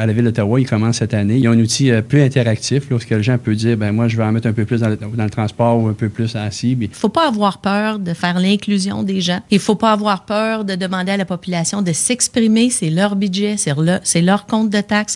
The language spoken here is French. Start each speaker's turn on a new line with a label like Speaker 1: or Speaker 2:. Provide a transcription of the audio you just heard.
Speaker 1: À la Ville d'Ottawa, ils commencent cette année. Ils ont un outil euh, plus interactif, lorsque le gens peut dire, ben moi, je vais en mettre un peu plus dans le, transport ou un peu plus assis.
Speaker 2: Il ne faut pas avoir peur de faire l'inclusion des gens. Il ne faut pas avoir peur de demander à la population de s'exprimer. C'est leur budget, c'est leur, leur compte de taxes.